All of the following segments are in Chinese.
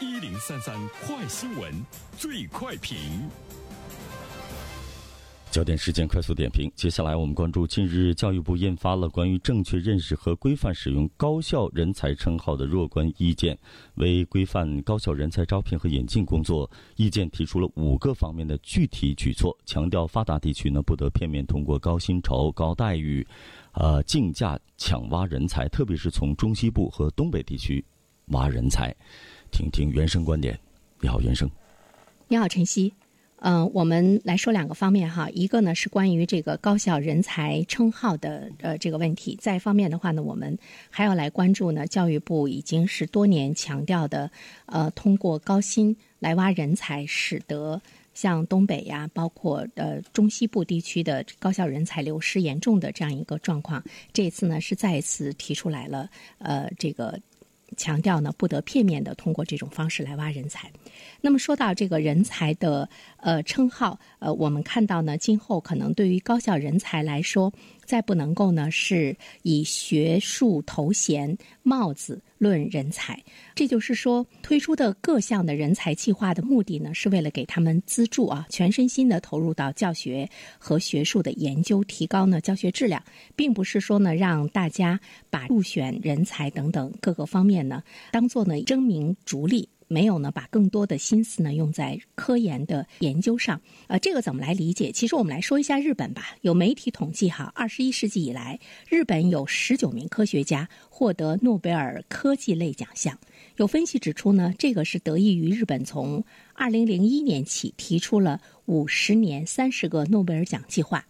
一零三三快新闻，最快评。焦点事件快速点评。接下来我们关注，近日教育部印发了关于正确认识和规范使用高校人才称号的若干意见，为规范高校人才招聘和引进工作，意见提出了五个方面的具体举措，强调发达地区呢不得片面通过高薪酬、高待遇，呃竞价抢挖人才，特别是从中西部和东北地区挖人才。听听原生观点。你好，原生。你好，晨曦。嗯，我们来说两个方面哈，一个呢是关于这个高校人才称号的呃这个问题，再一方面的话呢，我们还要来关注呢，教育部已经是多年强调的，呃，通过高薪来挖人才，使得像东北呀，包括呃中西部地区的高校人才流失严重的这样一个状况，这次呢是再一次提出来了，呃，这个。强调呢，不得片面的通过这种方式来挖人才。那么说到这个人才的呃称号，呃，我们看到呢，今后可能对于高校人才来说。再不能够呢，是以学术头衔帽子论人才。这就是说，推出的各项的人才计划的目的呢，是为了给他们资助啊，全身心的投入到教学和学术的研究，提高呢教学质量，并不是说呢让大家把入选人才等等各个方面呢，当做呢争名逐利。没有呢，把更多的心思呢用在科研的研究上。呃，这个怎么来理解？其实我们来说一下日本吧。有媒体统计哈，二十一世纪以来，日本有十九名科学家获得诺贝尔科技类奖项。有分析指出呢，这个是得益于日本从二零零一年起提出了五十年三十个诺贝尔奖计划。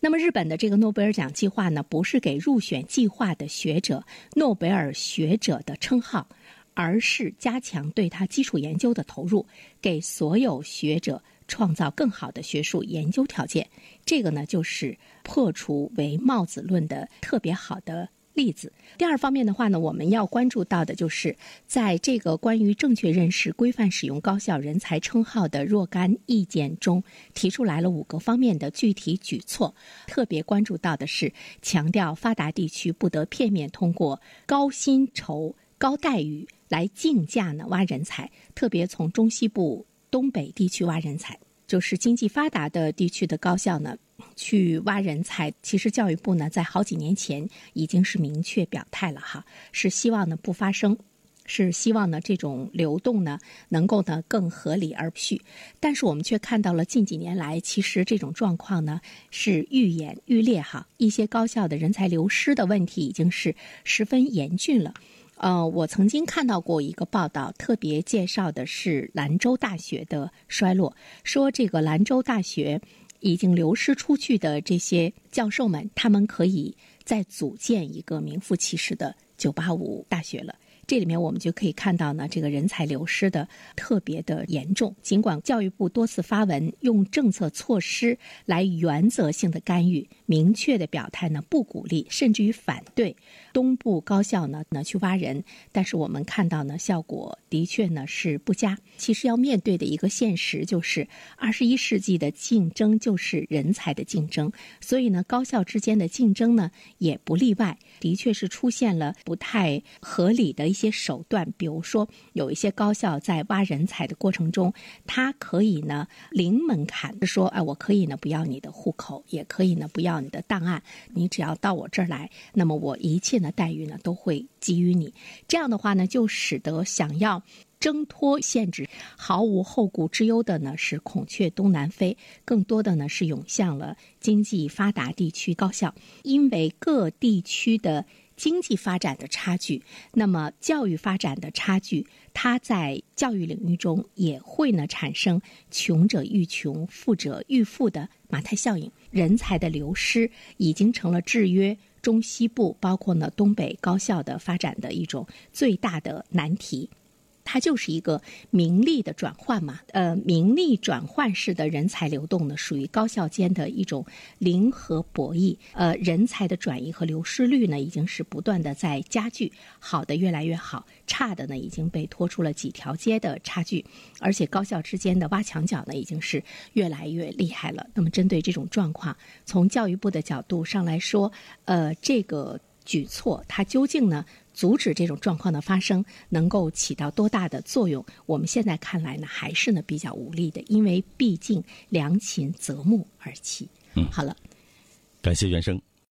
那么日本的这个诺贝尔奖计划呢，不是给入选计划的学者诺贝尔学者的称号。而是加强对他基础研究的投入，给所有学者创造更好的学术研究条件。这个呢，就是破除唯帽子论的特别好的例子。第二方面的话呢，我们要关注到的就是，在这个关于正确认识、规范使用高校人才称号的若干意见中，提出来了五个方面的具体举措。特别关注到的是，强调发达地区不得片面通过高薪酬、高待遇。来竞价呢挖人才，特别从中西部、东北地区挖人才，就是经济发达的地区的高校呢 去挖人才。其实教育部呢在好几年前已经是明确表态了哈，是希望呢不发生，是希望呢这种流动呢能够呢更合理而不序。但是我们却看到了近几年来，其实这种状况呢是愈演愈烈哈，一些高校的人才流失的问题已经是十分严峻了。呃，我曾经看到过一个报道，特别介绍的是兰州大学的衰落，说这个兰州大学已经流失出去的这些教授们，他们可以再组建一个名副其实的985大学了。这里面我们就可以看到呢，这个人才流失的特别的严重。尽管教育部多次发文，用政策措施来原则性的干预，明确的表态呢，不鼓励，甚至于反对东部高校呢呢去挖人，但是我们看到呢，效果的确呢是不佳。其实要面对的一个现实就是，二十一世纪的竞争就是人才的竞争，所以呢，高校之间的竞争呢也不例外，的确是出现了不太合理的。一些手段，比如说有一些高校在挖人才的过程中，它可以呢零门槛，说哎，我可以呢不要你的户口，也可以呢不要你的档案，你只要到我这儿来，那么我一切的待遇呢都会给予你。这样的话呢，就使得想要挣脱限制、毫无后顾之忧的呢是孔雀东南飞，更多的呢是涌向了经济发达地区高校，因为各地区的。经济发展的差距，那么教育发展的差距，它在教育领域中也会呢产生穷者愈穷、富者愈富的马太效应。人才的流失已经成了制约中西部，包括呢东北高校的发展的一种最大的难题。它就是一个名利的转换嘛，呃，名利转换式的人才流动呢，属于高校间的一种零和博弈。呃，人才的转移和流失率呢，已经是不断的在加剧，好的越来越好，差的呢已经被拖出了几条街的差距，而且高校之间的挖墙脚呢，已经是越来越厉害了。那么，针对这种状况，从教育部的角度上来说，呃，这个举措它究竟呢？阻止这种状况的发生，能够起到多大的作用？我们现在看来呢，还是呢比较无力的，因为毕竟良禽择木而栖。嗯，好了，感谢袁生。